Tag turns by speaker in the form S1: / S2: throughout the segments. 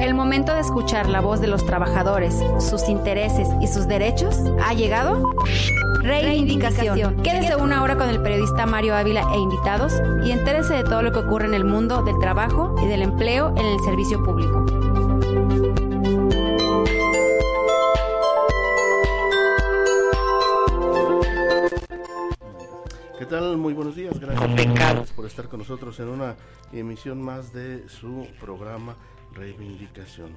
S1: El momento de escuchar la voz de los trabajadores, sus intereses y sus derechos ha llegado. Reivindicación. Quédese una hora con el periodista Mario Ávila e invitados y entérese de todo lo que ocurre en el mundo del trabajo y del empleo en el servicio público.
S2: ¿Qué tal? Muy buenos días. Gracias por estar con nosotros en una emisión más de su programa Reivindicación.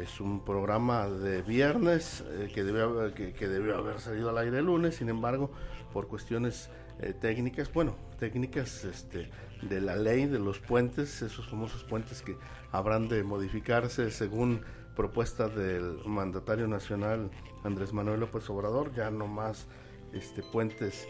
S2: Es un programa de viernes eh, que, debió haber salido al aire el lunes, sin embargo, por cuestiones eh, técnicas, bueno, técnicas este, de la ley de los puentes, esos famosos puentes que habrán de modificarse según propuesta del mandatario nacional Andrés Manuel López Obrador, ya no más este, puentes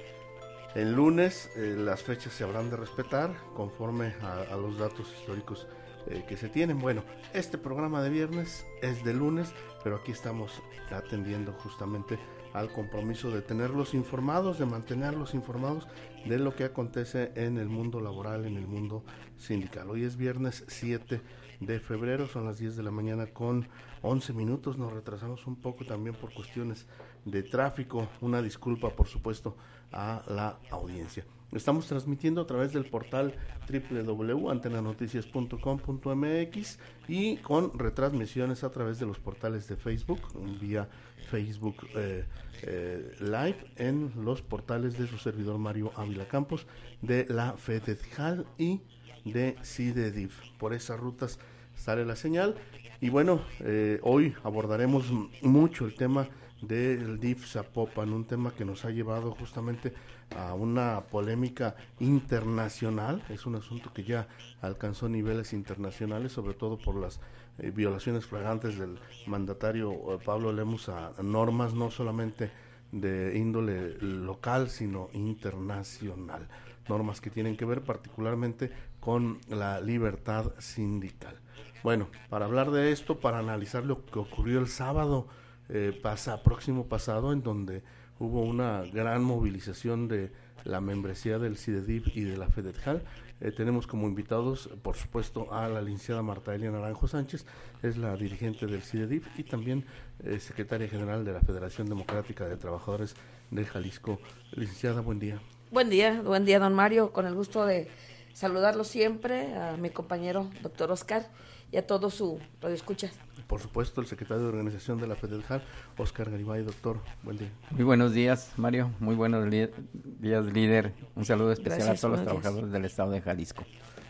S2: el lunes, eh, las fechas se habrán de respetar conforme a los datos históricos eh, que se tienen. Bueno, este programa de viernes es de lunes, pero aquí estamos atendiendo justamente al compromiso de tenerlos informados, de mantenerlos informados de lo que acontece en el mundo laboral, en el mundo sindical. Hoy es viernes 7 de febrero, son las 10 de la mañana con 11 minutos, nos retrasamos un poco también por cuestiones de tráfico, una disculpa por supuesto a la audiencia. Estamos transmitiendo a través del portal www.antenanoticias.com.mx y con retransmisiones a través de los portales de Facebook, vía Facebook eh, eh, Live en los portales de su servidor Mario Ávila Campos, de la FEDEDJAL y de CIDEDIF. Por esas rutas sale la señal. Y bueno, eh, hoy abordaremos mucho el tema del DIF Zapopan, un tema que nos ha llevado justamente a una polémica internacional. Es un asunto que ya alcanzó niveles internacionales, sobre todo por las eh, violaciones flagrantes del mandatario eh, Pablo Lemus a, a normas no solamente de índole local, sino internacional. Normas que tienen que ver particularmente con la libertad sindical. Bueno, para hablar de esto, para analizar lo que ocurrió el sábado eh, pasa, próximo pasado, en donde hubo una gran movilización de la membresía del CIDEDIP y de la FEDETJAL. Eh, tenemos como invitados, por supuesto, a la licenciada Marta Elia Naranjo Sánchez, es la dirigente del CIDEDIP y también eh, secretaria general de la Federación Democrática de Trabajadores de Jalisco. Licenciada, buen día.
S3: Buen día, buen día, don Mario, con el gusto de saludarlo siempre, a mi compañero, doctor Oscar, y a todo su radio escuchas.
S2: Por supuesto, el secretario de organización de la FEDELJAL, Oscar Garibay, doctor. Buen día.
S4: Muy buenos días, Mario. Muy buenos días, líder. Un saludo especial
S3: Gracias,
S4: a todos los
S3: días.
S4: trabajadores del estado de Jalisco.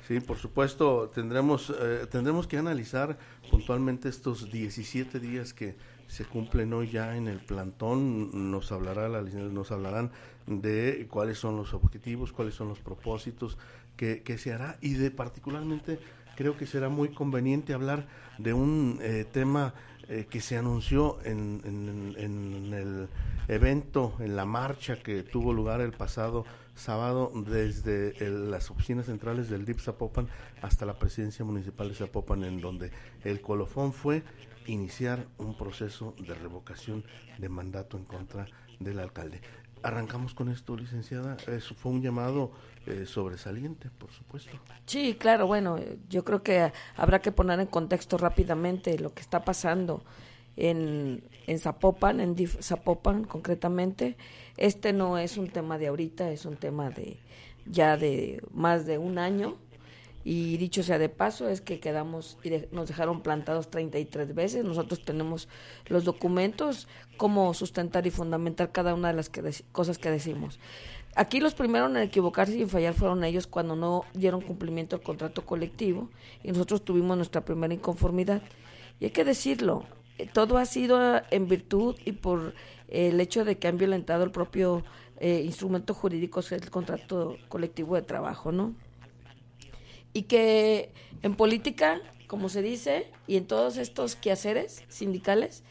S2: Sí, por supuesto, tendremos, eh, tendremos que analizar puntualmente estos 17 días que se cumplen hoy ya en el plantón. Nos hablará la, nos hablarán de cuáles son los objetivos, cuáles son los propósitos que, que se hará y de particularmente creo que será muy conveniente hablar de un eh, tema eh, que se anunció en, en- en el evento, en la marcha que tuvo lugar el pasado sábado desde el- las oficinas centrales del DIP Zapopan hasta la presidencia municipal de Zapopan, en donde el colofón fue iniciar un proceso de revocación de mandato en contra del alcalde. Arrancamos con esto, licenciada. Eso fue un llamado eh, sobresaliente, por supuesto.
S3: Sí, claro, bueno, yo creo que habrá que poner en contexto rápidamente lo que está pasando en, en Zapopan, en DIF Zapopan concretamente. Este no es un tema de ahorita, es un tema de ya de más de un año. Y dicho sea de paso, es que quedamos y de- nos dejaron plantados 33 veces. Nosotros tenemos los documentos, cómo sustentar y fundamentar cada una de las que cosas que decimos. Aquí los primeros en equivocarse y en fallar fueron ellos cuando no dieron cumplimiento al contrato colectivo y nosotros tuvimos nuestra primera inconformidad. Y hay que decirlo, eh, todo ha sido en virtud y por el hecho de que han violentado el propio eh, instrumento jurídico, es el contrato colectivo de trabajo, ¿no? Y que en política, como se dice, y en todos estos quehaceres sindicales,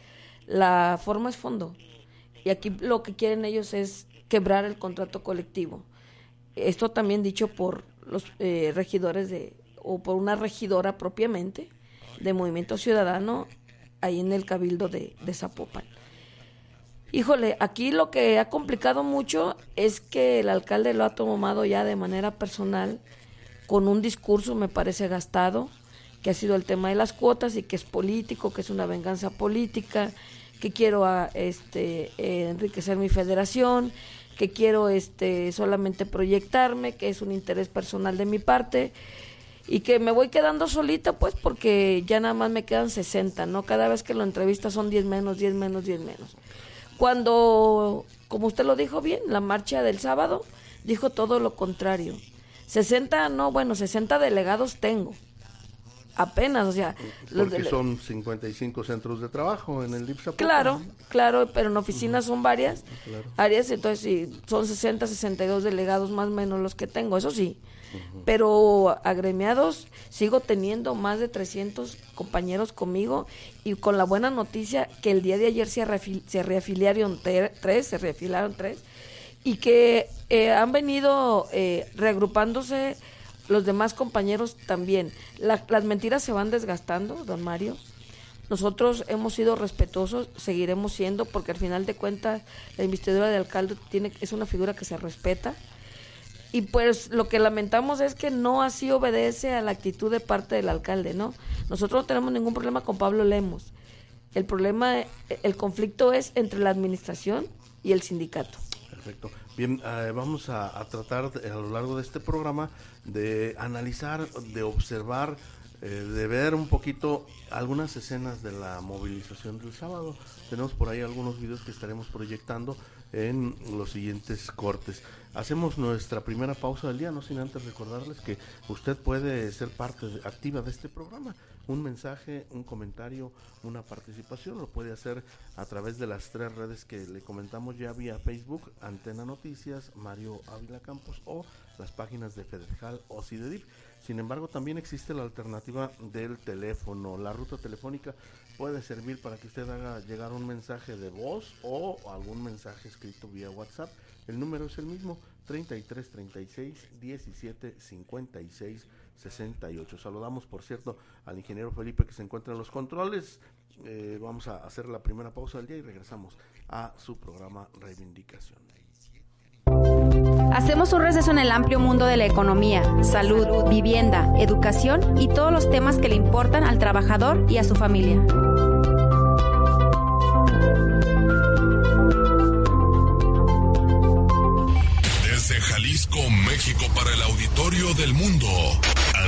S3: la forma es fondo. Y aquí lo que quieren ellos es quebrar el contrato colectivo. Esto también dicho por los eh, regidores de o por una regidora propiamente de Movimiento Ciudadano ahí en el Cabildo de, de Zapopan. Híjole, aquí lo que ha complicado mucho es que el alcalde lo ha tomado ya de manera personal, con un discurso, me parece, gastado, que ha sido el tema de las cuotas y que es político, que es una venganza política, que quiero a, este, eh, enriquecer mi federación, que quiero este, solamente proyectarme, que es un interés personal de mi parte y que me voy quedando solita pues porque ya nada más me quedan 60, ¿no? Cada vez que lo entrevista son 10 menos, 10 menos, 10 menos. Cuando, como usted lo dijo bien, la marcha del sábado dijo todo lo contrario. 60, no, bueno, 60 delegados tengo. Apenas, o sea...
S2: Porque son 55 centros de trabajo en el DIPSA.
S3: Claro, claro, pero en oficinas son varias áreas, entonces sí, son 60, 62 delegados más o menos los que tengo, eso sí. Pero agremiados sigo teniendo más de 300 compañeros conmigo y con la buena noticia que el día de ayer se, se reafiliaron tres, se reafiliaron tres y que eh, han venido eh, reagrupándose los demás compañeros también. las mentiras se van desgastando, don Mario. Nosotros hemos sido respetuosos, seguiremos siendo, porque al final de cuentas la investidura de alcalde tiene, es una figura que se respeta y pues lo que lamentamos es que no así obedece a la actitud de parte del alcalde, ¿no? Nosotros no tenemos ningún problema con Pablo Lemos. El problema, el conflicto es entre la administración y el sindicato.
S2: Perfecto. Bien, eh, vamos a, tratar a lo largo de este programa de analizar, de observar, eh, de ver un poquito algunas escenas de la movilización del sábado. Tenemos por ahí algunos videos que estaremos proyectando en los siguientes cortes. Hacemos nuestra primera pausa del día, no sin antes recordarles que usted puede ser parte activa de este programa. Un mensaje, un comentario, una participación lo puede hacer a través de las tres redes que le comentamos ya vía Facebook, Antena Noticias, Mario Ávila Campos o las páginas de Federal o CIDEDIP. Sin embargo, también existe la alternativa del teléfono. La ruta telefónica puede servir para que usted haga llegar un mensaje de voz o algún mensaje escrito vía WhatsApp el número es el mismo, 33 36 17 56 68. Saludamos, por cierto, al ingeniero Felipe que se encuentra en los controles. Eh, vamos a hacer la primera pausa del día y regresamos a su programa Reivindicación.
S1: Hacemos un receso en el amplio mundo de la economía, salud, vivienda, educación y todos los temas que le importan al trabajador y a su familia.
S5: México para el auditorio del mundo.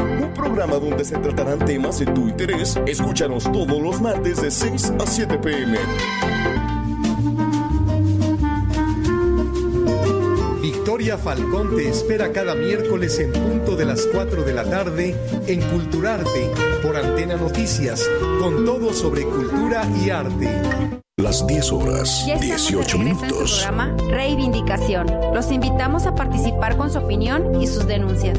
S5: un programa donde se tratarán temas de tu interés. Escúchanos todos los martes de 6 a 7 pm.
S6: Victoria Falcón te espera cada miércoles en punto de las 4 de la tarde en Culturarte por Antena Noticias, con todo sobre cultura y arte.
S5: Las 10 horas, 18 minutos.
S1: programa Reivindicación. Los invitamos a participar con su opinión y sus denuncias.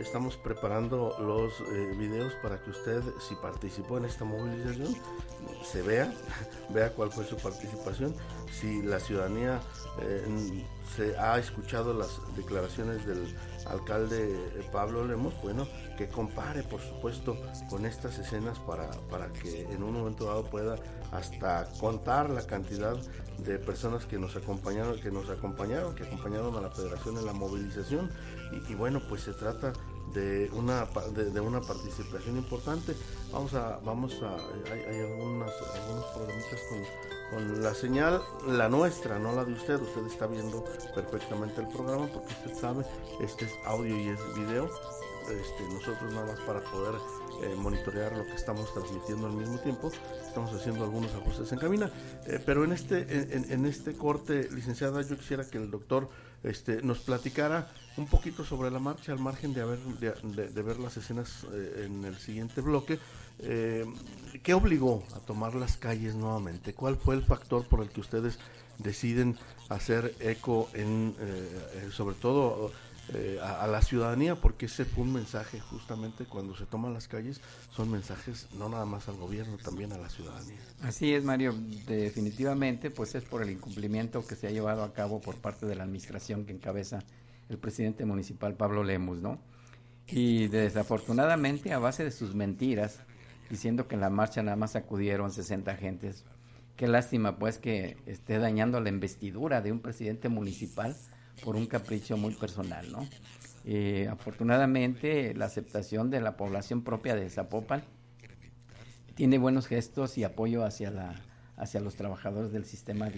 S2: Estamos preparando los eh, videos para que usted, si participó en esta movilización, se vea, vea cuál fue su participación, si la ciudadanía eh, se ha escuchado las declaraciones del alcalde eh, Pablo Lemos, bueno, que compare, por supuesto, con estas escenas para, para que en un momento dado pueda hasta contar la cantidad de personas que nos acompañaron, que nos acompañaron, que acompañaron a la federación en la movilización. Y, y bueno, pues se trata de una de, una participación importante vamos a vamos a hay, hay algunas algunos problemitas con, con, la señal la nuestra no la de usted usted está viendo perfectamente el programa porque usted sabe este es audio y es video este, nosotros nada más para poder eh, monitorear lo que estamos transmitiendo al mismo tiempo. Estamos haciendo algunos ajustes en cabina. Eh, pero en este, en, este corte, licenciada, yo quisiera que el doctor este, nos platicara un poquito sobre la marcha, al margen de, haber, ver las escenas eh, en el siguiente bloque. ¿Qué obligó a tomar las calles nuevamente? ¿Cuál fue el factor por el que ustedes deciden hacer eco en, sobre todo eh, a, la ciudadanía, porque ese fue un mensaje justamente cuando se toman las calles, son mensajes no nada más al gobierno, también a la ciudadanía.
S4: Así es, Mario, definitivamente, pues es por el incumplimiento que se ha llevado a cabo por parte de la administración que encabeza el presidente municipal Pablo Lemus, ¿no? Y desafortunadamente, a base de sus mentiras, diciendo que en la marcha nada más acudieron 60 agentes, qué lástima pues que esté dañando la investidura de un presidente municipal por un capricho muy personal, ¿no? Eh, afortunadamente, la aceptación de la población propia de Zapopan tiene buenos gestos y apoyo hacia, la, hacia los trabajadores del sistema.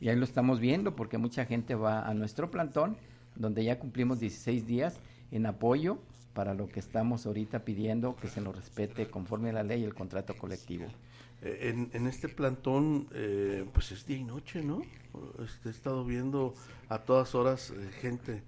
S4: Y ahí lo estamos viendo porque mucha gente va a nuestro plantón, donde ya cumplimos 16 días en apoyo para lo que estamos ahorita pidiendo que se nos respete conforme a la ley y el contrato colectivo.
S2: Eh, en, en, este plantón, eh, pues es día y noche, ¿no? Este, he estado viendo a todas horas eh, gente,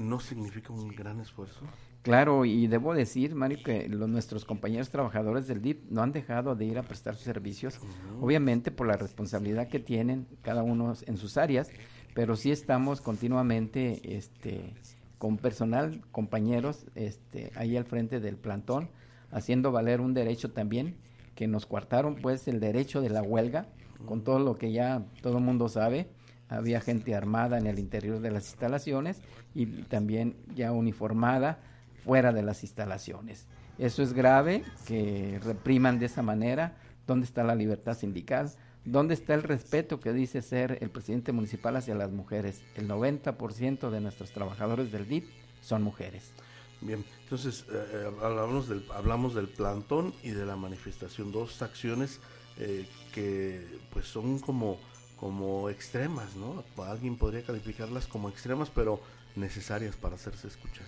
S2: ¿no significa un gran esfuerzo?
S4: Claro, y debo decir, Mario, que los, nuestros compañeros trabajadores del DIP no han dejado de ir a prestar sus servicios, obviamente por la responsabilidad que tienen cada uno en sus áreas, pero sí estamos continuamente este, con personal, compañeros, este, ahí al frente del plantón, haciendo valer un derecho también que nos coartaron pues el derecho de la huelga, con todo lo que ya todo el mundo sabe. Había gente armada en el interior de las instalaciones y también ya uniformada fuera de las instalaciones. Eso es grave, que repriman de esa manera. ¿Dónde está la libertad sindical? ¿Dónde está el respeto que dice ser el presidente municipal hacia las mujeres? El 90% de nuestros trabajadores del DIP son mujeres.
S2: Bien, entonces eh, eh, hablamos, del, hablamos del plantón y de la manifestación, dos acciones eh, que pues son como, como extremas, ¿no? Alguien podría calificarlas como extremas, pero necesarias para hacerse escuchar.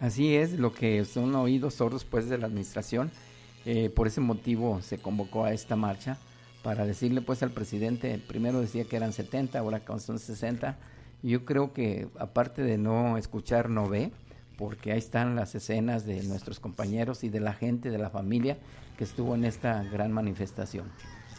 S4: Así es, lo que son oídos sordos pues de la administración. por ese motivo se convocó a esta marcha para decirle pues al presidente, primero decía que eran 70, ahora son 60. Y yo creo que aparte de no escuchar, no ve porque ahí están las escenas de nuestros compañeros y de la gente, de la familia que estuvo en esta gran manifestación.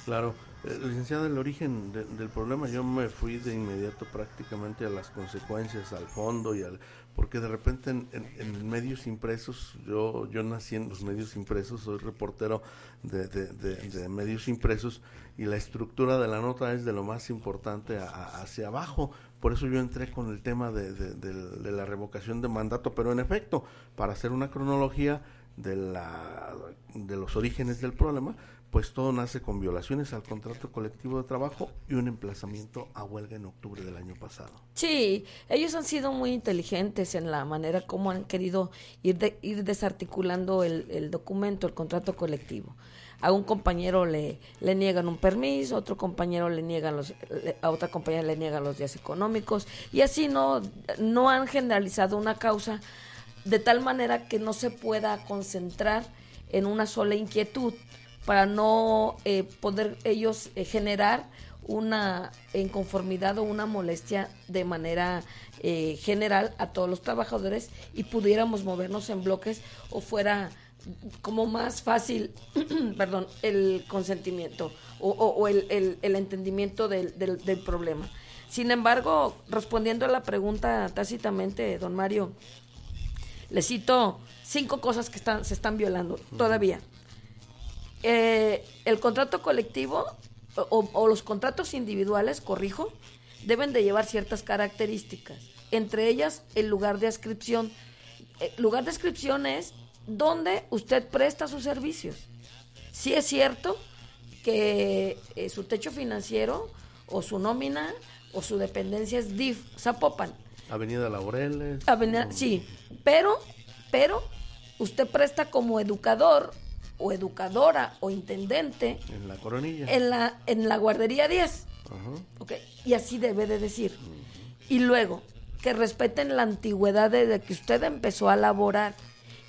S2: Claro, eh, licenciada, el origen del problema, yo me fui de inmediato prácticamente a las consecuencias, al fondo y al... Porque de repente en, medios impresos, yo, yo nací en los medios impresos, soy reportero de, de, medios impresos y la estructura de la nota es de lo más importante hacia abajo por eso yo entré con el tema de, de, la revocación de mandato, pero en efecto, para hacer una cronología de, la, de los orígenes del problema, pues todo nace con violaciones al contrato colectivo de trabajo y un emplazamiento a huelga en octubre del año pasado.
S3: Sí, ellos han sido muy inteligentes en la manera como han querido ir, ir desarticulando el, el documento, el contrato colectivo a un compañero le, le niegan un permiso, a otro compañero le niegan los, a otra compañera le niegan los días económicos. Y así no, no han generalizado una causa de tal manera que no se pueda concentrar en una sola inquietud para no eh, poder ellos eh, generar una inconformidad o una molestia de manera eh, general a todos los trabajadores y pudiéramos movernos en bloques o fuera como más fácil, perdón, el consentimiento o, el, entendimiento del, del, problema. Sin embargo, respondiendo a la pregunta tácitamente, don Mario, le cito cinco cosas que están, se están violando todavía. Eh, el contrato colectivo o, los contratos individuales, corrijo, deben de llevar ciertas características. entre ellas el lugar de inscripción. El lugar de inscripción es donde usted presta sus servicios. Sí es cierto que eh, su techo financiero o su nómina o su dependencia es DIF, Zapopan.
S2: Avenida Laureles.
S3: Avenida, sí, pero, pero usted presta como educador o educadora o intendente.
S2: En la coronilla.
S3: En la, en la guardería 10. y así debe de decir. Y luego, que respeten la antigüedad desde que usted empezó a laborar.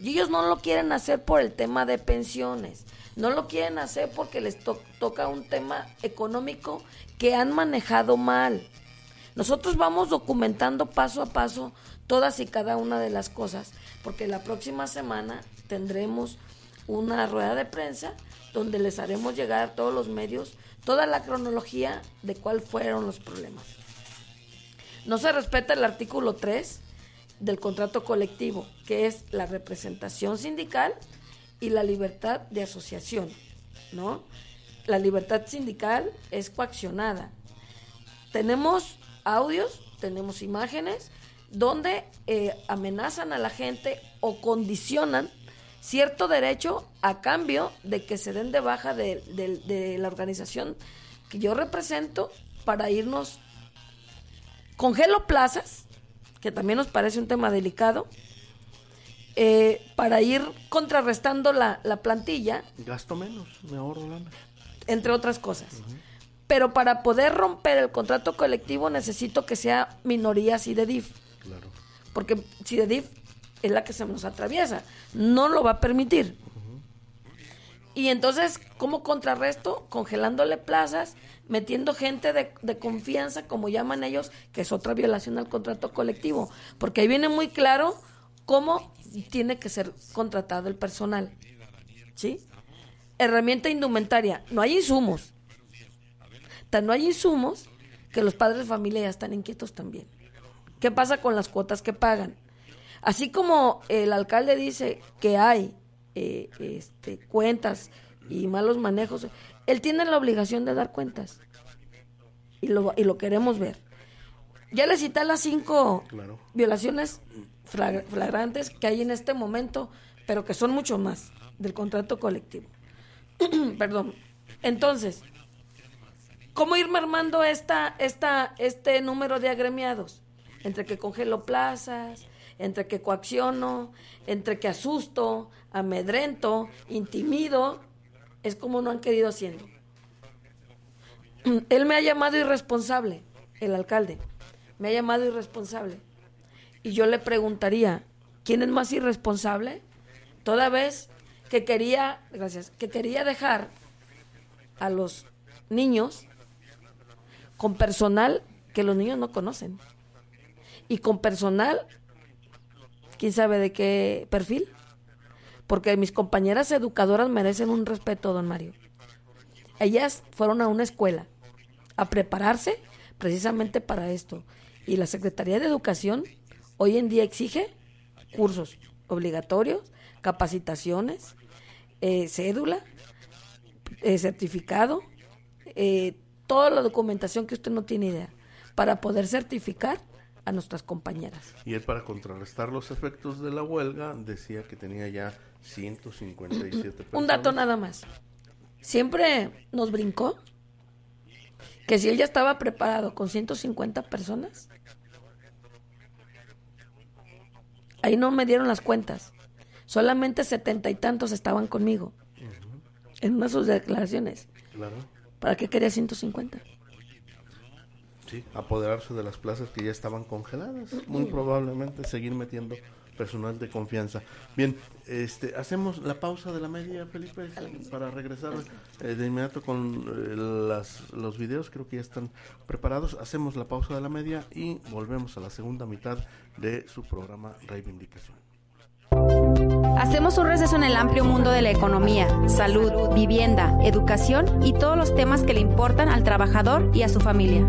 S3: Y ellos no lo quieren hacer por el tema de pensiones. No lo quieren hacer porque les toca un tema económico que han manejado mal. Nosotros vamos documentando paso a paso todas y cada una de las cosas, porque la próxima semana tendremos una rueda de prensa donde les haremos llegar a todos los medios toda la cronología de cuáles fueron los problemas. No se respeta el artículo 3 del contrato colectivo, que es la representación sindical y la libertad de asociación, ¿no? La libertad sindical es coaccionada. Tenemos audios, tenemos imágenes donde eh, amenazan a la gente o condicionan cierto derecho a cambio de que se den de baja de, la organización que yo represento para irnos. Congelo plazas, que también nos parece un tema delicado, eh, para ir contrarrestando la, plantilla.
S2: Gasto menos, me ahorro lana.
S3: Entre otras cosas. Pero para poder romper el contrato colectivo necesito que sea minoría CIDEDIF. Claro. Porque CIDEDIF es la que se nos atraviesa. No lo va a permitir. Y entonces, ¿cómo contrarresto? Congelándole plazas, metiendo gente de, confianza, como llaman ellos, que es otra violación al contrato colectivo. Porque ahí viene muy claro cómo tiene que ser contratado el personal. ¿Sí? Herramienta indumentaria. No hay insumos. Tan no hay insumos que los padres de familia ya están inquietos también. ¿Qué pasa con las cuotas que pagan? Así como el alcalde dice que hay eh, este, cuentas y malos manejos, él tiene la obligación de dar cuentas. Y lo, y lo queremos ver. Ya le cité las cinco violaciones flagrantes que hay en este momento, pero que son mucho más del contrato colectivo. Perdón. Entonces, ¿cómo ir armando esta, esta, este número de agremiados? Entre que congelo plazas, entre que coacciono, entre que asusto, amedrento, intimido, es como no han querido haciendo. Él me ha llamado irresponsable, el alcalde, me ha llamado irresponsable. Y yo le preguntaría, ¿quién es más irresponsable? Toda vez que quería, gracias, que quería dejar a los niños con personal que los niños no conocen. Y con personal quién sabe de qué perfil. Porque mis compañeras educadoras merecen un respeto, don Mario. Ellas fueron a una escuela a prepararse precisamente para esto. Y la Secretaría de Educación hoy en día exige cursos obligatorios, capacitaciones, eh, cédula, eh, certificado, eh, toda la documentación que usted no tiene idea, para poder certificar a nuestras compañeras.
S2: Y él para contrarrestar los efectos de la huelga decía que tenía ya 157 personas.
S3: Un dato nada más. Siempre nos brincó que si él ya estaba preparado con 150 personas, ahí no me dieron las cuentas. Solamente setenta y tantos estaban conmigo. En una de sus declaraciones. Claro. ¿Para qué quería 150?
S2: Sí, apoderarse de las plazas que ya estaban congeladas, muy probablemente seguir metiendo personal de confianza. Bien, este, hacemos la pausa de la media, Felipe, para regresar eh, de inmediato con eh, las, los videos, creo que ya están preparados. Hacemos la pausa de la media y volvemos a la segunda mitad de su programa Reivindicación.
S1: Hacemos un receso en el amplio mundo de la economía, salud, vivienda, educación y todos los temas que le importan al trabajador y a su familia.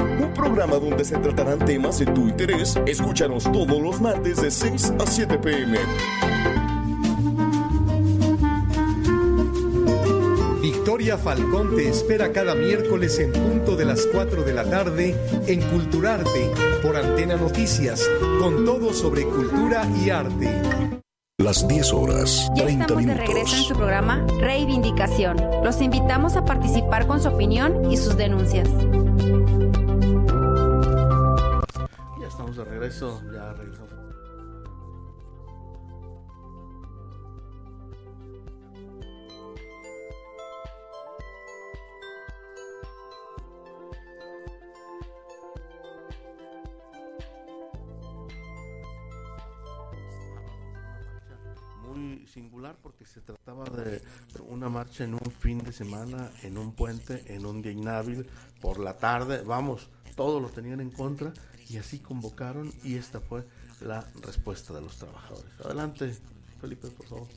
S7: Un programa donde se tratarán temas de tu interés. Escúchanos todos los martes de 6 a 7 pm.
S6: Victoria Falcón te espera cada miércoles en punto de las 4 de la tarde en Culturarte por Antena Noticias, con todo sobre cultura y arte.
S5: Las 10 horas,
S1: Ya
S5: 30
S1: estamos de regreso en su programa Reivindicación. Los invitamos a participar con su opinión y sus denuncias.
S2: Ya estamos de regreso, ya regresamos. Porque se trataba de una marcha en un fin de semana, en un puente, en un día inhábil, por la tarde, vamos, todos lo tenían en contra y así convocaron y esta fue la respuesta de los trabajadores. Adelante, Felipe, por favor.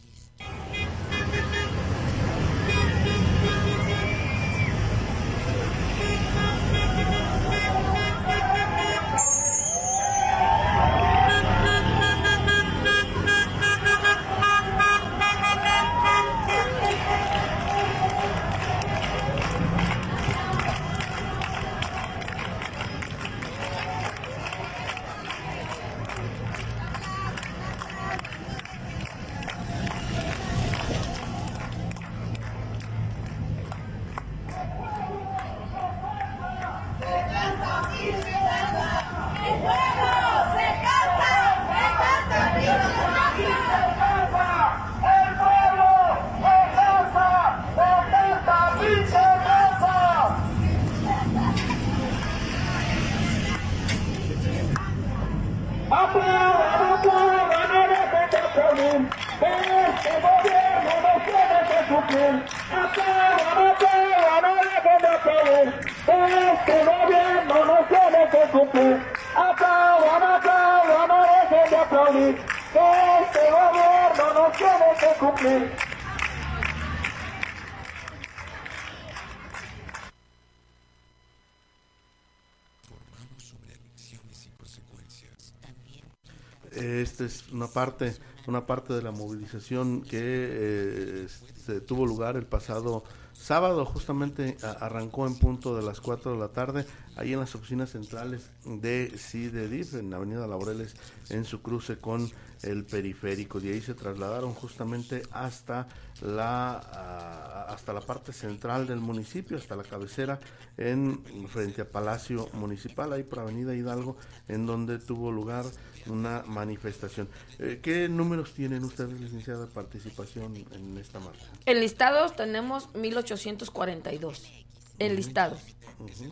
S2: Una parte, una parte de la movilización que eh, se tuvo lugar el pasado sábado, justamente arrancó en punto de las 4 de la tarde, ahí en las oficinas centrales de CIDEDIF, en la Avenida Laureles, en su cruce con el periférico. De ahí se trasladaron justamente hasta la ah, hasta la parte central del municipio, hasta la cabecera, en frente a Palacio Municipal, ahí por Avenida Hidalgo, en donde tuvo lugar una manifestación. Eh, ¿Qué números tienen ustedes, licenciada, de participación en esta marcha?
S3: Enlistados tenemos 1842. Enlistados.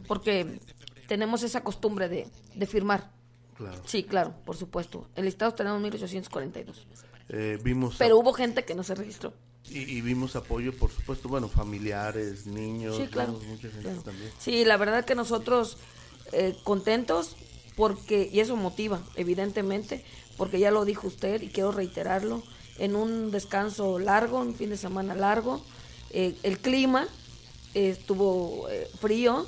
S3: Porque tenemos esa costumbre de, de firmar.
S2: Claro.
S3: Sí, claro, por supuesto. Enlistados tenemos 1842.
S2: Eh, vimos
S3: Pero hubo gente que no se registró.
S2: y, y vimos apoyo, por supuesto, bueno, familiares, niños,
S3: Sí, claro.
S2: mucha gente
S3: claro.
S2: también.
S3: Sí, la verdad que nosotros eh, contentos porque, y eso motiva, evidentemente, porque ya lo dijo usted y quiero reiterarlo, en un descanso largo, un fin de semana largo, eh, el clima eh, estuvo eh, frío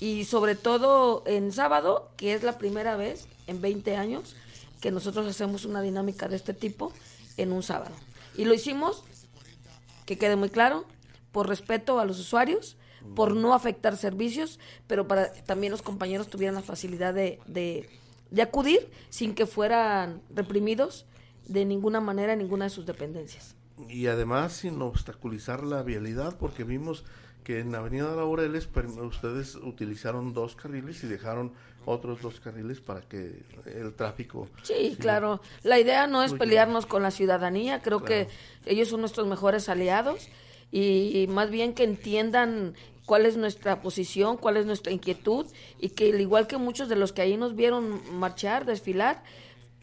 S3: y sobre todo en sábado, que es la primera vez en 20 años que nosotros hacemos una dinámica de este tipo en un sábado. Y lo hicimos que quede muy claro, por respeto a los usuarios, por no afectar servicios, pero para también los compañeros tuvieran la facilidad de, de, de acudir sin que fueran reprimidos de ninguna manera en ninguna de sus dependencias.
S2: Y además sin obstaculizar la vialidad, porque vimos que en Avenida Laureles ustedes utilizaron dos carriles y dejaron otros dos carriles para que el tráfico...
S3: Sí, claro. La idea no es pelearnos con la ciudadanía, creo que ellos son nuestros mejores aliados y más bien que entiendan cuál es nuestra posición, cuál es nuestra inquietud y que al igual que muchos de los que ahí nos vieron marchar, desfilar,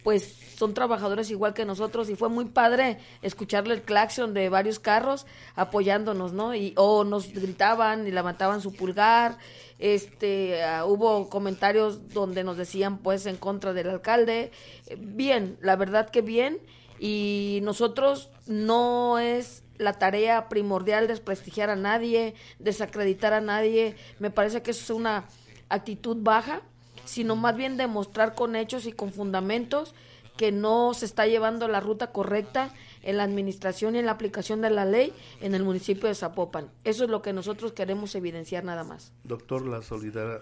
S3: pues son trabajadores igual que nosotros y fue muy padre escucharle el claxon de varios carros apoyándonos, ¿no? Y o nos gritaban y levantaban su pulgar, este ah, hubo comentarios donde nos decían pues en contra del alcalde. Bien, la verdad que bien y nosotros no es la tarea primordial desprestigiar a nadie, desacreditar a nadie. Me parece que eso es una actitud baja, sino más bien demostrar con hechos y con fundamentos que no se está llevando la ruta correcta en la administración y en la aplicación de la ley en el municipio de Zapopan. Eso es lo que nosotros queremos evidenciar nada más.
S2: Doctor, la,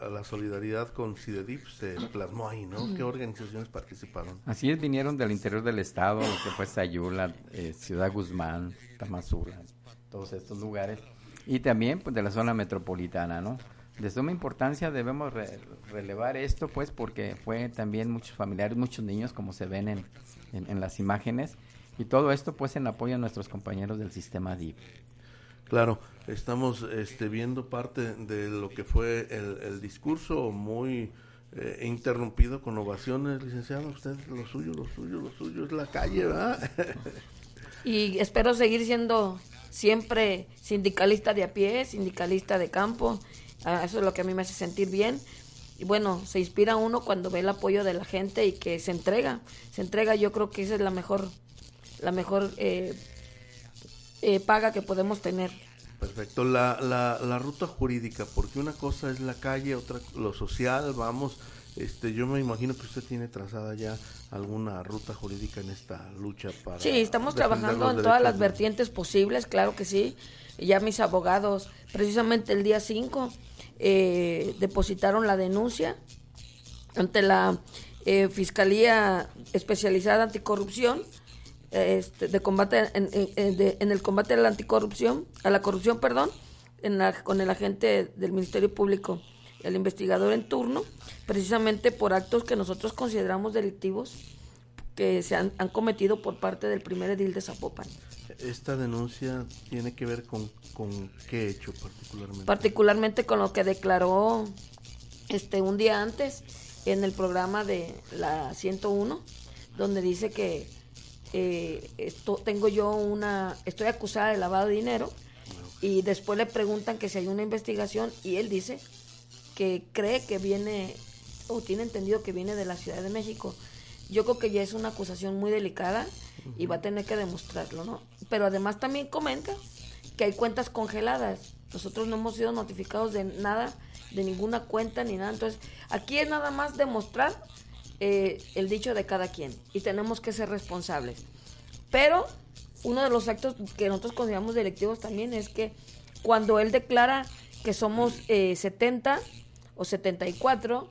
S2: la solidaridad con CIDEDIP se plasmó ahí, ¿no? ¿Qué organizaciones participaron?
S4: Así es, vinieron del interior del estado, lo que fue Sayula, eh, Ciudad Guzmán, Tamazula, todos estos lugares, y también pues, de la zona metropolitana, ¿no? De suma importancia debemos relevar esto, pues, porque fue también muchos familiares, muchos niños, como se ven en, en las imágenes, y todo esto pues en apoyo a nuestros compañeros del sistema DIP.
S2: Claro, estamos este, viendo parte de lo que fue el, discurso muy eh, interrumpido con ovaciones, licenciado, usted lo suyo, lo suyo, lo suyo es la calle, ¿verdad?
S3: y espero seguir siendo siempre sindicalista de a pie, sindicalista de campo, eso es lo que a mí me hace sentir bien. Y bueno, se inspira uno cuando ve el apoyo de la gente y que se entrega, se entrega, yo creo que esa es la mejor la mejor eh, eh, paga que podemos tener.
S2: Perfecto, la, la, la, ruta jurídica, porque una cosa es la calle, otra lo social, vamos, este, yo me imagino que usted tiene trazada ya alguna ruta jurídica en esta lucha para...
S3: Sí, estamos trabajando en todas las vertientes posibles, claro que sí. Ya mis abogados, precisamente el día 5, eh, depositaron la denuncia ante la Fiscalía Especializada Anticorrupción este, de combate en, en, el combate a la anticorrupción, a la corrupción, perdón, en con el agente del Ministerio Público, el investigador en turno, precisamente por actos que nosotros consideramos delictivos que se han, cometido por parte del primer edil de Zapopan.
S2: ¿Esta denuncia tiene que ver con, con qué hecho particularmente?
S3: Particularmente con lo que declaró este un día antes en el programa de la 101, donde dice que eh, esto, tengo yo una, estoy acusada de lavado de dinero y después le preguntan que si hay una investigación y él dice que cree que viene o tiene entendido que viene de la Ciudad de México. Yo creo que ya es una acusación muy delicada y va a tener que demostrarlo, ¿no? Pero además también comenta que hay cuentas congeladas. Nosotros no hemos sido notificados de nada, de ninguna cuenta ni nada. Entonces, aquí es nada más demostrar eh, el dicho de cada quien y tenemos que ser responsables. Pero uno de los actos que nosotros consideramos delictivos también es que cuando él declara que somos 70 eh, o 74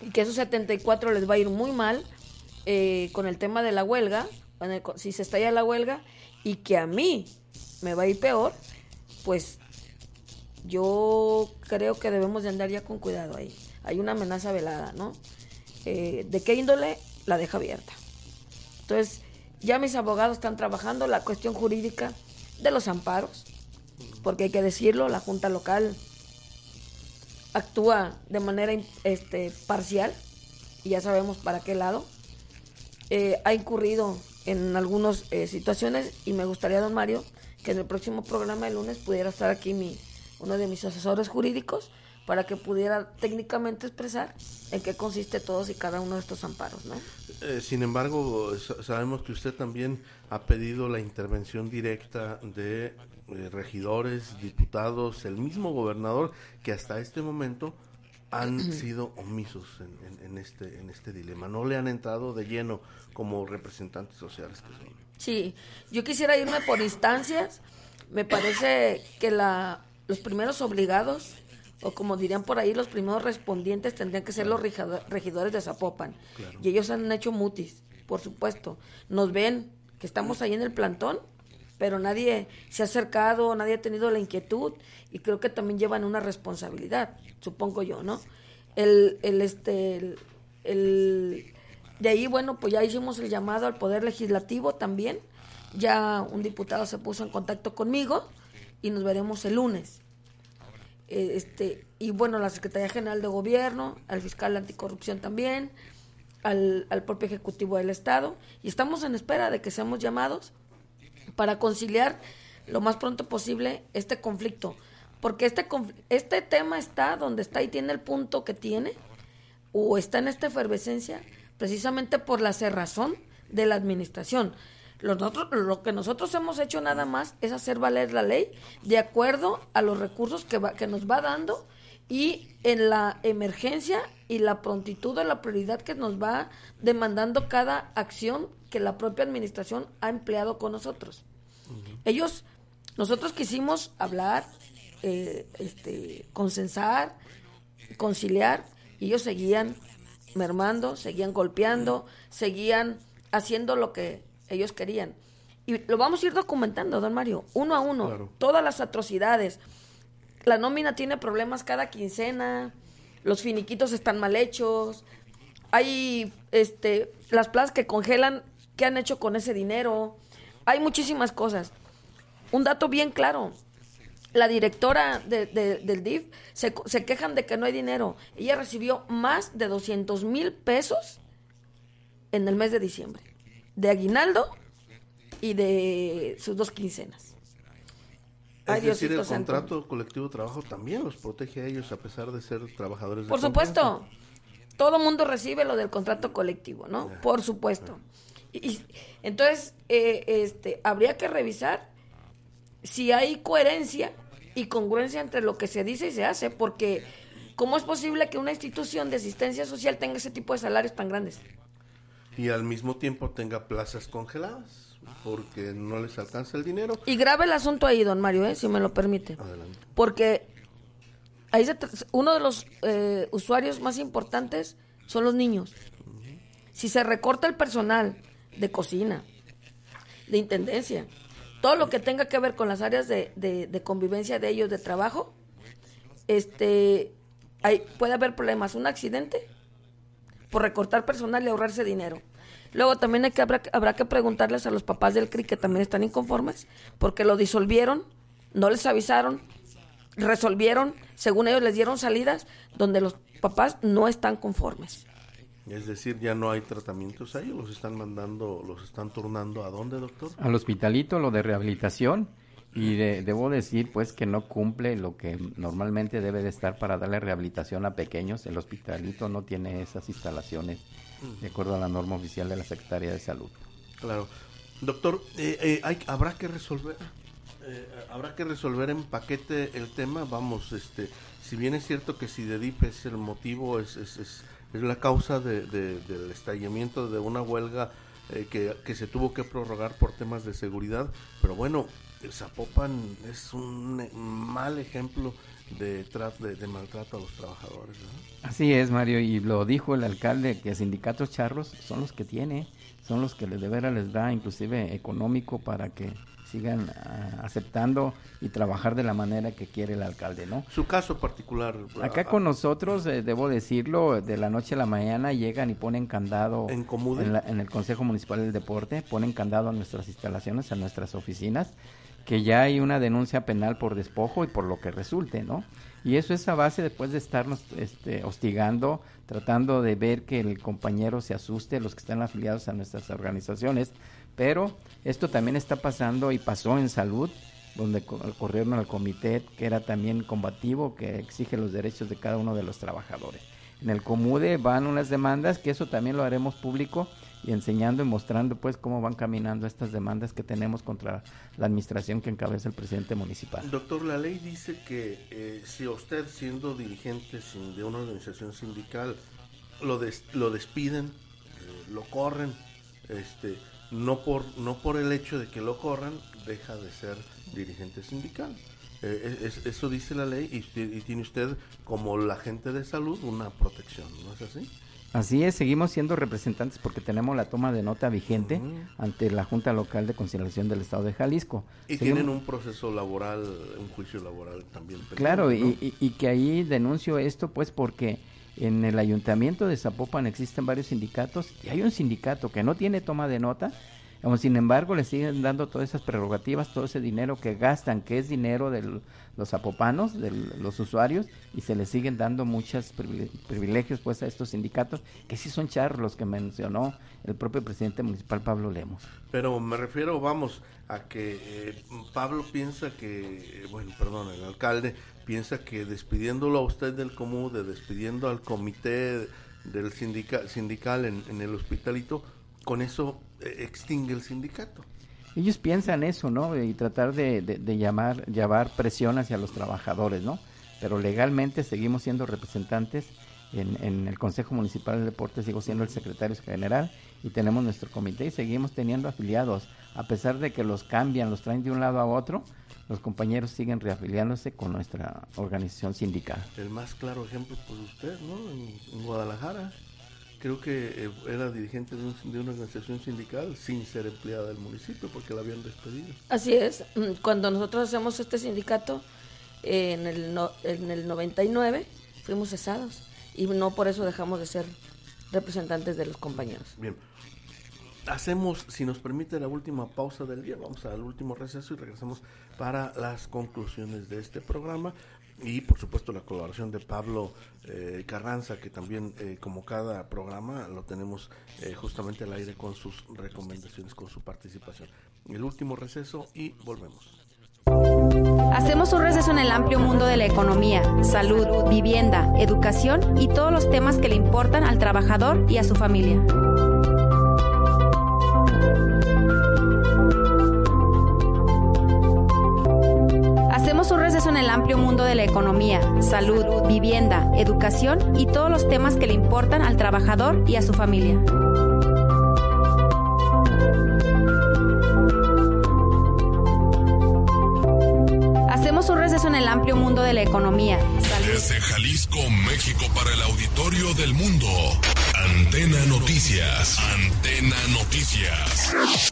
S3: y que esos 74 les va a ir muy mal eh, con el tema de la huelga, si se estalla la huelga y que a mí me va a ir peor, pues yo creo que debemos de andar ya con cuidado ahí. Hay una amenaza velada, ¿no? Eh, de qué índole, la deja abierta. Entonces, ya mis abogados están trabajando la cuestión jurídica de los amparos, porque hay que decirlo, la Junta Local actúa de manera este, parcial, y ya sabemos para qué lado. Eh, ha incurrido en algunas eh, situaciones y me gustaría, don Mario, que en el próximo programa de lunes pudiera estar aquí mi, uno de mis asesores jurídicos para que pudiera técnicamente expresar en qué consiste todos y cada uno de estos amparos, ¿no?
S2: Eh, sin embargo, sabemos que usted también ha pedido la intervención directa de eh, regidores, diputados, el mismo gobernador, que hasta este momento han sido omisos en, este en este dilema, no le han entrado de lleno como representantes sociales que son.
S3: Sí, yo quisiera irme por instancias. Me parece que la los primeros obligados o como dirían por ahí, los primeros respondientes tendrían que ser los regidores de Zapopan. Y ellos han hecho mutis, por supuesto. Nos ven que estamos ahí en el plantón, pero nadie se ha acercado, nadie ha tenido la inquietud y creo que también llevan una responsabilidad, supongo yo, ¿no? El, el este, el, de ahí, bueno, pues ya hicimos el llamado al Poder Legislativo también. Ya un diputado se puso en contacto conmigo y nos veremos el lunes. Eh, este, y bueno, la Secretaría General de Gobierno, al fiscal anticorrupción también, al, al propio Ejecutivo del Estado, y estamos en espera de que seamos llamados para conciliar lo más pronto posible este conflicto, porque este, este tema está donde está y tiene el punto que tiene, o está en esta efervescencia, precisamente por la cerrazón de la administración. Lo, que nosotros hemos hecho nada más es hacer valer la ley de acuerdo a los recursos que, que nos va dando y en la emergencia y la prontitud o la prioridad que nos va demandando cada acción que la propia administración ha empleado con nosotros. Ellos, nosotros quisimos hablar, eh, este, consensar, conciliar, y ellos seguían mermando, seguían golpeando, seguían haciendo lo que ellos querían. Y lo vamos a ir documentando, don Mario, uno a uno, todas las atrocidades. La nómina tiene problemas cada quincena, los finiquitos están mal hechos, hay este, las plazas que congelan, ¿qué han hecho con ese dinero? Hay muchísimas cosas. Un dato bien claro, la directora del DIF se, se, quejan de que no hay dinero. Ella recibió más de 200 mil pesos en el mes de diciembre de aguinaldo y de sus dos quincenas.
S2: Es decir, el contrato colectivo de trabajo también los protege a ellos a pesar de ser trabajadores de
S3: Por supuesto. Todo mundo recibe lo del contrato colectivo, ¿no? Por supuesto. Y, entonces, eh, este, habría que revisar si hay coherencia y congruencia entre lo que se dice y se hace, porque ¿cómo es posible que una institución de asistencia social tenga ese tipo de salarios tan grandes?
S2: y al mismo tiempo tenga plazas congeladas porque no les alcanza el dinero.
S3: Y grave el asunto ahí, don Mario, ¿eh? si me lo permite. Porque ahí uno de los eh, usuarios más importantes son los niños. Si se recorta el personal de cocina, de intendencia, todo lo que tenga que ver con las áreas de, de, convivencia de ellos, de trabajo, este, hay, puede haber problemas. Un accidente por recortar personal y ahorrarse dinero. Luego también hay que, habrá, habrá que preguntarles a los papás del CRI que también están inconformes porque lo disolvieron, no les avisaron, resolvieron, según ellos les dieron salidas donde los papás no están conformes.
S2: Es decir, ya no hay tratamientos ahí, los están mandando, los están turnando a dónde, doctor?
S4: Al hospitalito, lo de rehabilitación y debo decir, pues, que no cumple lo que normalmente debe de estar para darle rehabilitación a pequeños. El hospitalito no tiene esas instalaciones de acuerdo a la norma oficial de la Secretaría de Salud.
S2: Claro. Doctor, eh, eh, hay, habrá que resolver, eh, habrá que resolver en paquete el tema. Vamos, este, si bien es cierto que si de DIP es el motivo, es, es, es, la causa de, del estallamiento de una huelga que, que se tuvo que prorrogar por temas de seguridad, pero bueno, el Zapopan es un mal ejemplo de, de, maltrato a los trabajadores.
S4: Así es, Mario, y lo dijo el alcalde, que sindicatos charros son los que tiene, son los que de veras les da inclusive económico para que sigan ah, aceptando y trabajar de la manera que quiere el alcalde, ¿no?
S2: Su caso particular.
S4: Acá con nosotros, eh, debo decirlo, de la noche a la mañana llegan y ponen candado
S2: en,
S4: en el Consejo Municipal del Deporte, ponen candado a nuestras instalaciones, a nuestras oficinas que ya hay una denuncia penal por despojo y por lo que resulte, ¿no? Y eso es a base después de estarnos este, hostigando, tratando de ver que el compañero se asuste, los que están afiliados a nuestras organizaciones, pero esto también está pasando y pasó en salud, donde corrieron al comité que era también combativo, que exige los derechos de cada uno de los trabajadores. En el Comude van unas demandas, que eso también lo haremos público, y enseñando y mostrando pues cómo van caminando estas demandas que tenemos contra la administración que encabeza el presidente municipal.
S2: Doctor, la ley dice que eh, si usted siendo dirigente de una organización sindical lo, lo despiden, eh, lo corren, este, no por, no por el hecho de que lo corran, deja de ser dirigente sindical. Eh, eso dice la ley y, y, tiene usted como la gente de salud una protección, ¿no es así?
S4: Así es, seguimos siendo representantes porque tenemos la toma de nota vigente ante la Junta Local de Conciliación del Estado de Jalisco.
S2: Y tienen un proceso laboral, un juicio laboral también.
S4: Claro, y, y, que ahí denuncio esto pues porque en el ayuntamiento de Zapopan existen varios sindicatos y hay un sindicato que no tiene toma de nota sin embargo, le siguen dando todas esas prerrogativas, todo ese dinero que gastan, que es dinero de los zapopanos, de los usuarios, y se les siguen dando muchos privilegios pues a estos sindicatos, que sí son charros los que mencionó el propio presidente municipal Pablo Lemos.
S2: Pero me refiero, vamos, a que eh, Pablo piensa que, bueno, perdón, el alcalde piensa que despidiéndolo a usted del común, de despidiendo al comité del sindical en, en el hospitalito, con eso eh, extingue el sindicato.
S4: Ellos piensan eso, ¿no? Y tratar de, llamar, llevar presión hacia los trabajadores, ¿no? Pero legalmente seguimos siendo representantes en, el Consejo Municipal de Deportes, sigo siendo el secretario general y tenemos nuestro comité y seguimos teniendo afiliados. A pesar de que los cambian, los traen de un lado a otro, los compañeros siguen reafiliándose con nuestra organización sindical.
S2: El más claro ejemplo, pues usted, ¿no? en Guadalajara creo que eh, era dirigente de, una organización sindical sin ser empleada del municipio porque la habían despedido.
S3: Así es, mm, cuando nosotros hacemos este sindicato eh, en, el en el 99 fuimos cesados y no por eso dejamos de ser representantes de los compañeros.
S2: Bien. Hacemos, si nos permite, la última pausa del día. Vamos al último receso y regresamos para las conclusiones de este programa y por supuesto la colaboración de Pablo eh, Carranza, que también eh, como cada programa lo tenemos eh, justamente al aire con sus recomendaciones, con su participación. El último receso y volvemos.
S1: Hacemos un receso en el amplio mundo de la economía, salud, vivienda, educación y todos los temas que le importan al trabajador y a su familia. Un receso en el amplio mundo de la economía, salud, vivienda, educación y todos los temas que le importan al trabajador y a su familia. Hacemos un receso en el amplio mundo de la economía.
S5: Desde Jalisco, México, para el auditorio del mundo. Antena Noticias. Antena Noticias.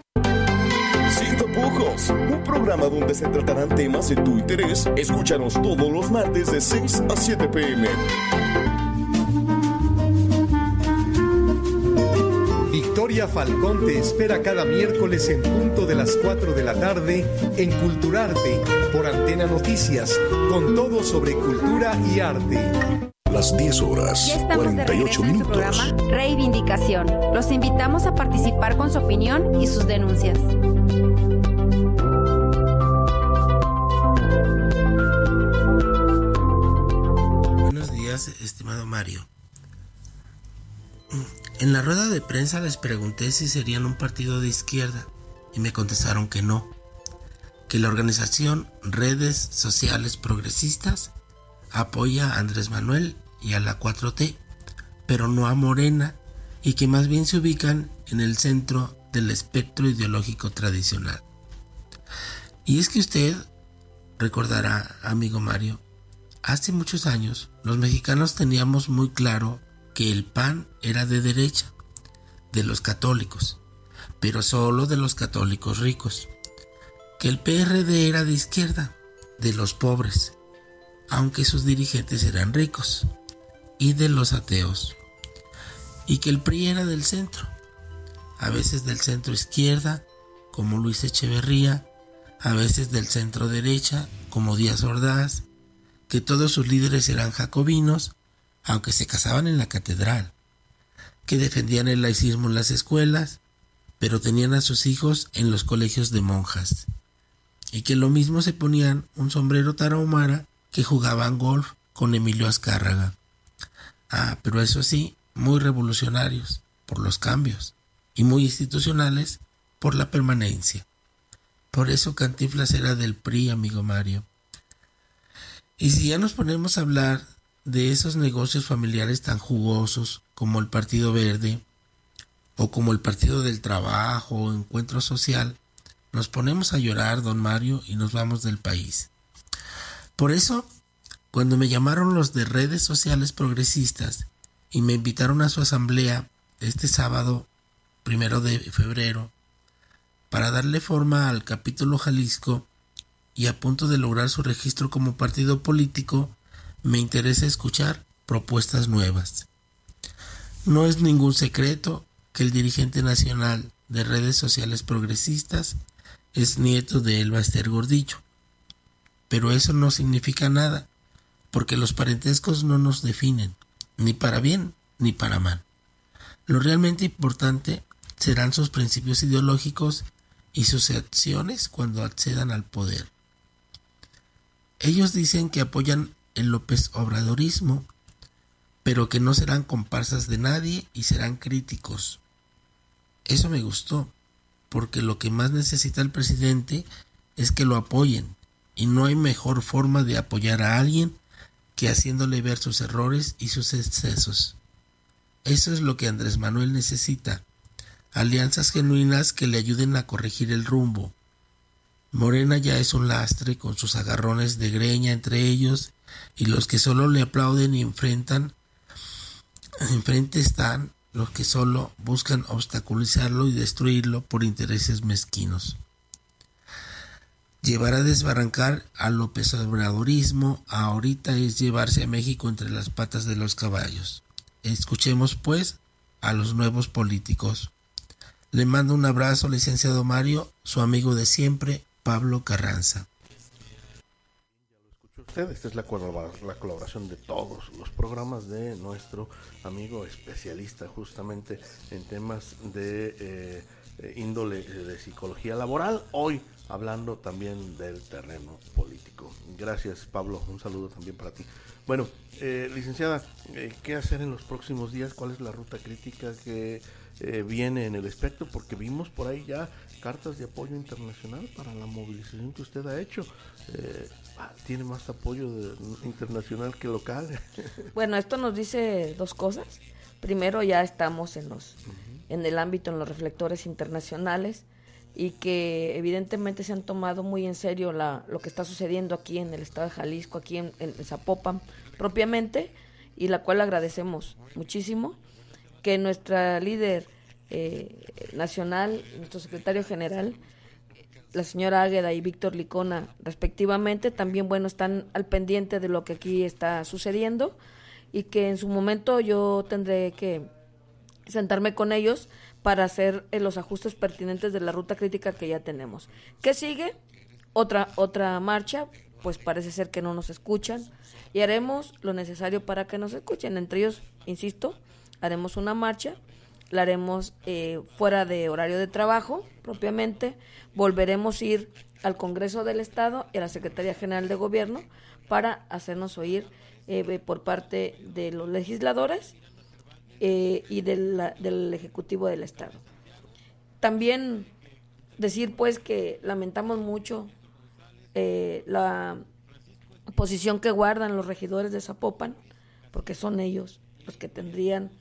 S7: un programa donde se tratarán temas de tu interés. Escúchanos todos los martes de 6 a 7 pm.
S6: Victoria Falcón te espera cada miércoles en punto de las 4 de la tarde en Culturarte por Antena Noticias, con todo sobre cultura y arte.
S5: Las 10 horas,
S1: ya estamos 48 de minutos. En su programa Reivindicación. Los invitamos a participar con su opinión y sus denuncias.
S8: Estimado Mario. En la rueda de prensa les pregunté si serían un partido de izquierda y me contestaron que no, que la organización Redes Sociales Progresistas apoya a Andrés Manuel y a la 4T, pero no a Morena y que más bien se ubican en el centro del espectro ideológico tradicional. Y es que usted recordará, amigo Mario, Hace muchos años, los mexicanos teníamos muy claro que el PAN era de derecha, de los católicos, pero solo de los católicos ricos, que el PRD era de izquierda, de los pobres, aunque sus dirigentes eran ricos, y de los ateos, y que el PRI era del centro, a veces del centro izquierda, como Luis Echeverría, a veces del centro derecha, como Díaz Ordaz, que todos sus líderes eran jacobinos, aunque se casaban en la catedral, que defendían el laicismo en las escuelas, pero tenían a sus hijos en los colegios de monjas, y que lo mismo se ponían un sombrero tarahumara que jugaban golf con Emilio Azcárraga. Ah, pero eso sí, muy revolucionarios por los cambios y muy institucionales por la permanencia. Por eso Cantinflas era del PRI, amigo Mario. Y si ya nos ponemos a hablar de esos negocios familiares tan jugosos como el Partido Verde o como el Partido del Trabajo o Encuentro Social, nos ponemos a llorar, don Mario, y nos vamos del país. Por eso, cuando me llamaron los de redes sociales progresistas y me invitaron a su asamblea este sábado primero de febrero para darle forma al capítulo Jalisco y a punto de lograr su registro como partido político, me interesa escuchar propuestas nuevas. No es ningún secreto que el dirigente nacional de redes sociales progresistas es nieto de Elba Ester Gordillo. Pero eso no significa nada, porque los parentescos no nos definen, ni para bien ni para mal. Lo realmente importante serán sus principios ideológicos y sus acciones cuando accedan al poder. Ellos dicen que apoyan el López Obradorismo, pero que no serán comparsas de nadie y serán críticos. Eso me gustó, porque lo que más necesita el presidente es que lo apoyen, y no hay mejor forma de apoyar a alguien que haciéndole ver sus errores y sus excesos. Eso es lo que Andrés Manuel necesita, alianzas genuinas que le ayuden a corregir el rumbo. Morena ya es un lastre con sus agarrones de greña entre ellos y los que solo le aplauden y enfrentan enfrente están los que solo buscan obstaculizarlo y destruirlo por intereses mezquinos. Llevar a desbarrancar al López Obradorismo ahorita es llevarse a México entre las patas de los caballos. Escuchemos pues a los nuevos políticos. Le mando un abrazo, licenciado Mario, su amigo de siempre, Pablo Carranza.
S2: Usted, esta es la, la, colaboración de todos los programas de nuestro amigo especialista justamente en temas de eh, índole de psicología laboral. Hoy hablando también del terreno político. Gracias Pablo, un saludo también para ti. Bueno, eh, licenciada, eh, ¿qué hacer en los próximos días? ¿Cuál es la ruta crítica que eh, viene en el espectro, porque vimos por ahí ya cartas de apoyo internacional para la movilización que usted ha hecho. Eh, ah, tiene más apoyo internacional que local.
S3: bueno, esto nos dice dos cosas. Primero, ya estamos en los en el ámbito en los reflectores internacionales y que evidentemente se han tomado muy en serio la, lo que está sucediendo aquí en el estado de Jalisco, aquí en, en Zapopan propiamente, y la cual agradecemos muchísimo que nuestra líder eh, nacional, nuestro secretario general, la señora Águeda y Víctor Licona, respectivamente, también, bueno, están al pendiente de lo que aquí está sucediendo y que en su momento yo tendré que sentarme con ellos para hacer eh, los ajustes pertinentes de la ruta crítica que ya tenemos. ¿Qué sigue? Otra, otra marcha, pues parece ser que no nos escuchan y haremos lo necesario para que nos escuchen. Entre ellos, insisto, haremos una marcha, la haremos eh, fuera de horario de trabajo propiamente, volveremos a ir al Congreso del Estado y a la Secretaría General de Gobierno para hacernos oír eh, por parte de los legisladores eh, y del Ejecutivo del Estado. También decir pues que lamentamos mucho la posición que guardan los regidores de Zapopan, porque son ellos los que tendrían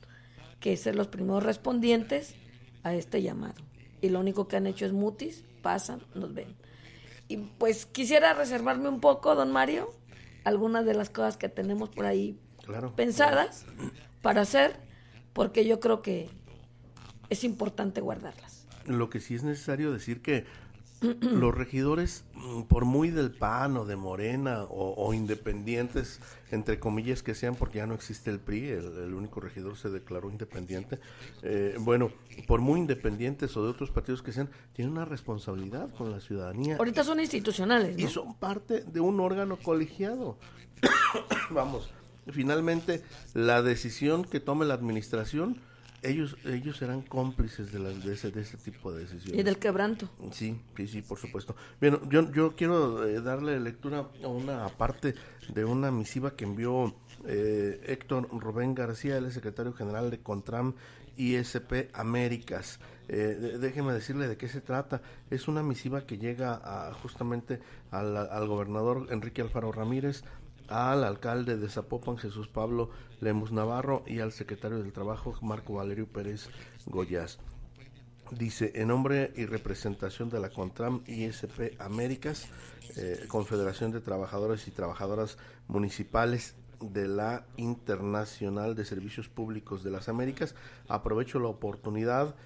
S3: que ser los primeros respondientes a este llamado. Y lo único que han hecho es mutis, pasan, nos ven. Y pues quisiera reservarme un poco, don Mario, algunas de las cosas que tenemos por ahí pensadas para hacer, porque yo creo que es importante guardarlas.
S2: Lo que sí es necesario decir que los regidores, mm, por muy del PAN o de Morena o, independientes, entre comillas que sean, porque ya no existe el PRI, el, único regidor se declaró independiente, eh, bueno, por muy independientes o de otros partidos que sean, tienen una responsabilidad con la ciudadanía.
S3: Ahorita son institucionales.
S2: Y son parte de un órgano colegiado. Vamos, finalmente la decisión que tome la administración ellos ellos serán cómplices de, las, de, ese, de ese tipo de decisiones.
S3: Y del quebranto.
S2: Sí, sí, sí, por supuesto. Bien, yo, yo quiero eh, darle lectura a una parte de una misiva que envió eh, Héctor Rubén García, el secretario general de Contram ISP Américas. Eh, déjeme decirle de qué se trata. Es una misiva que llega a, justamente al, al gobernador Enrique Alfaro Ramírez, al alcalde de Zapopan, Jesús Pablo Lemus Navarro, y al secretario del Trabajo, Marco Valerio Pérez Goyaz. Dice, en nombre y representación de la Contram ISP Américas, eh, Confederación de Trabajadores y Trabajadoras Municipales de la Internacional de Servicios Públicos de las Américas, aprovecho la oportunidad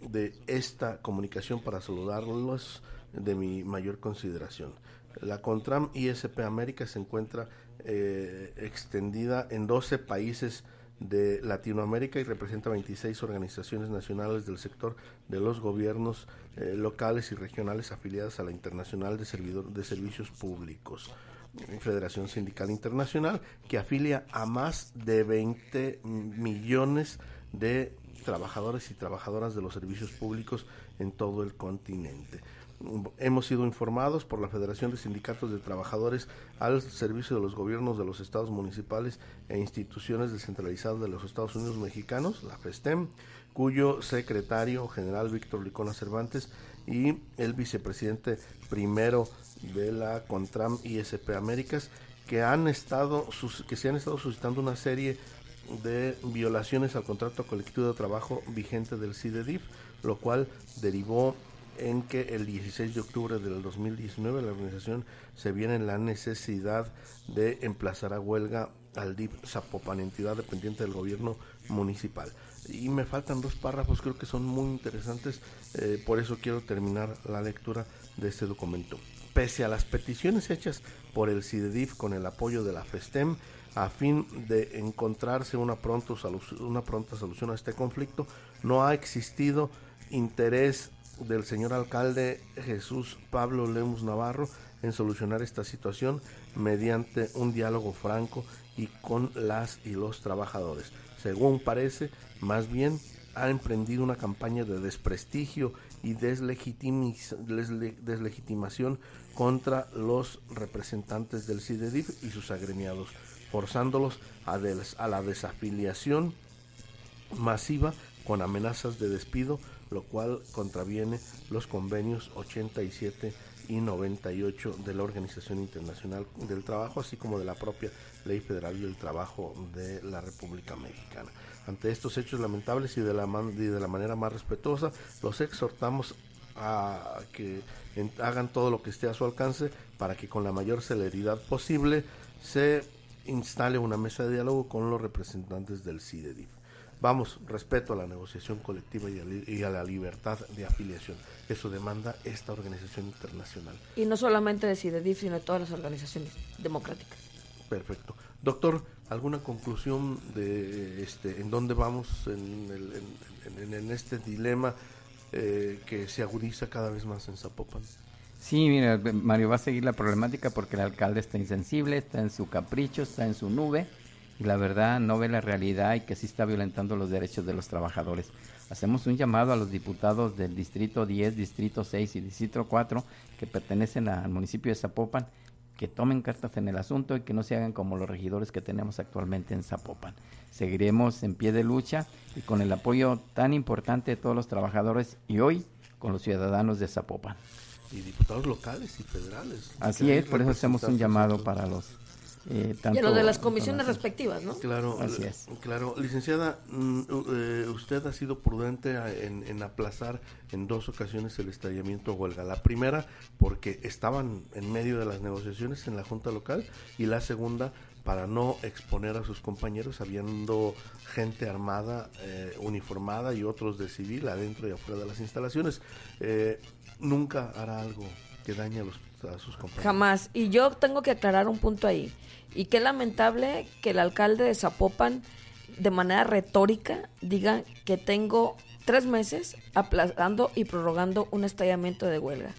S2: de esta comunicación para saludarlos de mi mayor consideración. La Contram ISP América se encuentra eh, extendida en 12 países de Latinoamérica y representa 26 organizaciones nacionales del sector de los gobiernos eh, locales y regionales afiliadas a la Internacional de, Servidor, de Servicios Públicos. Federación Sindical Internacional, que afilia a más de 20 millones de trabajadores y trabajadoras de los servicios públicos en todo el continente hemos sido informados por la Federación de Sindicatos de Trabajadores al servicio de los gobiernos de los estados municipales e instituciones descentralizadas de los Estados Unidos mexicanos, la FESTEM, cuyo secretario general Víctor Licona Cervantes y el vicepresidente primero de la Contram ISP Américas que han estado que se han estado suscitando una serie de violaciones al contrato colectivo de trabajo vigente del CIDEDIF, lo cual derivó en que el 16 de octubre del 2019 la organización se viene en la necesidad de emplazar a huelga al DIP Zapopan, entidad dependiente del gobierno municipal. Y me faltan dos párrafos, creo que son muy interesantes, eh, por eso quiero terminar la lectura de este documento. Pese a las peticiones hechas por el CIDEDIF con el apoyo de la FESTEM, a fin de encontrarse una, pronto una pronta solución a este conflicto, no ha existido interés del señor alcalde Jesús Pablo Lemus Navarro en solucionar esta situación mediante un diálogo franco y con las y los trabajadores. Según parece, más bien ha emprendido una campaña de desprestigio y deslegitimación contra los representantes del CIDEDIF y sus agremiados, forzándolos a, a la desafiliación masiva con amenazas de despido lo cual contraviene los convenios 87 y 98 de la Organización Internacional del Trabajo, así como de la propia Ley Federal del Trabajo de la República Mexicana. Ante estos hechos lamentables y de la, de la manera más respetuosa, los exhortamos a que hagan todo lo que esté a su alcance para que con la mayor celeridad posible se instale una mesa de diálogo con los representantes del CIDEDIF. Vamos, respeto a la negociación colectiva y a, la libertad de afiliación. Eso demanda esta organización internacional.
S3: Y no solamente de CIDEDIF, sino de todas las organizaciones democráticas.
S2: Perfecto. Doctor, ¿alguna conclusión de este, en dónde vamos en, en, este dilema eh, que se agudiza cada vez más en Zapopan?
S4: Sí, mira, Mario, va a seguir la problemática porque el alcalde está insensible, está en su capricho, está en su nube la verdad no ve la realidad y que sí está violentando los derechos de los trabajadores. Hacemos un llamado a los diputados del Distrito 10, Distrito 6 y Distrito 4 que pertenecen al municipio de Zapopan que tomen cartas en el asunto y que no se hagan como los regidores que tenemos actualmente en Zapopan. Seguiremos en pie de lucha y con el apoyo tan importante de todos los trabajadores y hoy con los ciudadanos de Zapopan.
S2: Y diputados locales y federales.
S4: Así es, por eso hacemos un llamado para los
S3: eh, y lo de las comisiones respectivas, ¿no?
S2: Claro, Así es. claro. Licenciada, mm, eh, usted ha sido prudente en, aplazar en dos ocasiones el estallamiento huelga. La primera, porque estaban en medio de las negociaciones en la Junta Local, y la segunda, para no exponer a sus compañeros, habiendo gente armada, eh, uniformada y otros de civil adentro y afuera de las instalaciones. Eh, nunca hará algo que dañe a, los, a sus compañeros.
S3: Jamás. Y yo tengo que aclarar un punto ahí. Y qué lamentable que el alcalde de Zapopan, de manera retórica, diga que tengo tres meses aplazando y prorrogando un estallamiento de huelga.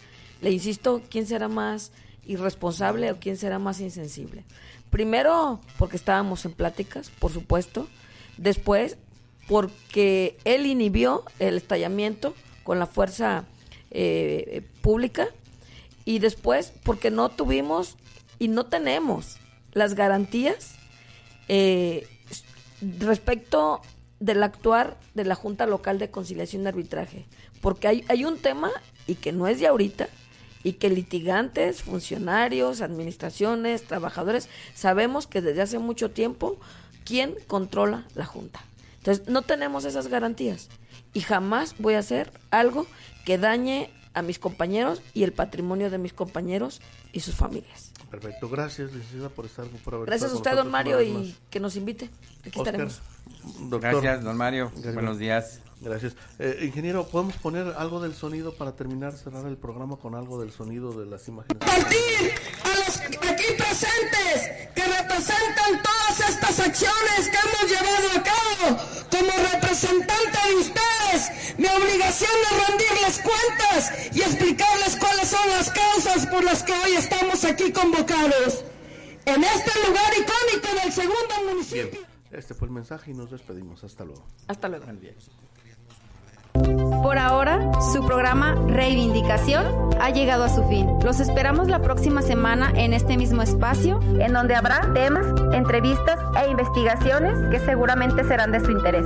S3: Le insisto, ¿quién será más irresponsable o quién será más insensible? Primero, porque estábamos en pláticas, por supuesto. Después, porque él inhibió el estallamiento con la fuerza eh, pública. Y después, porque no tuvimos y no tenemos las garantías eh, respecto del actuar de la Junta Local de Conciliación y Arbitraje. Porque hay, hay un tema, y que no es de ahorita, y que litigantes, funcionarios, administraciones, trabajadores, sabemos que desde hace mucho tiempo quién controla la Junta. Entonces, no tenemos esas garantías y jamás voy a hacer algo que dañe a mis compañeros y el patrimonio de mis compañeros y sus familias.
S2: Perfecto, gracias, licenciada, por estar por haber
S3: Gracias a usted, don Mario, y que nos invite. Aquí
S2: Oscar,
S3: estaremos.
S2: doctor.
S4: Gracias, don Mario.
S2: Gracias.
S4: Buenos días.
S2: Gracias. Eh, ingeniero, ¿podemos poner algo del sonido para terminar, cerrar el programa con algo del sonido de las imágenes?
S9: Compartir a los aquí presentes que representan todas estas acciones que hemos llevado a cabo como representante de Mi obligación es rendirles cuentas y explicarles cuáles son las causas por las que hoy estamos aquí convocados. En este lugar icónico del segundo municipio.
S2: Bien, este fue el mensaje y nos despedimos. Hasta luego.
S3: Hasta luego.
S1: Por ahora, su programa Reivindicación ha llegado a su fin. Los esperamos la próxima semana en este mismo espacio, en donde habrá temas, entrevistas e investigaciones que seguramente serán de su interés.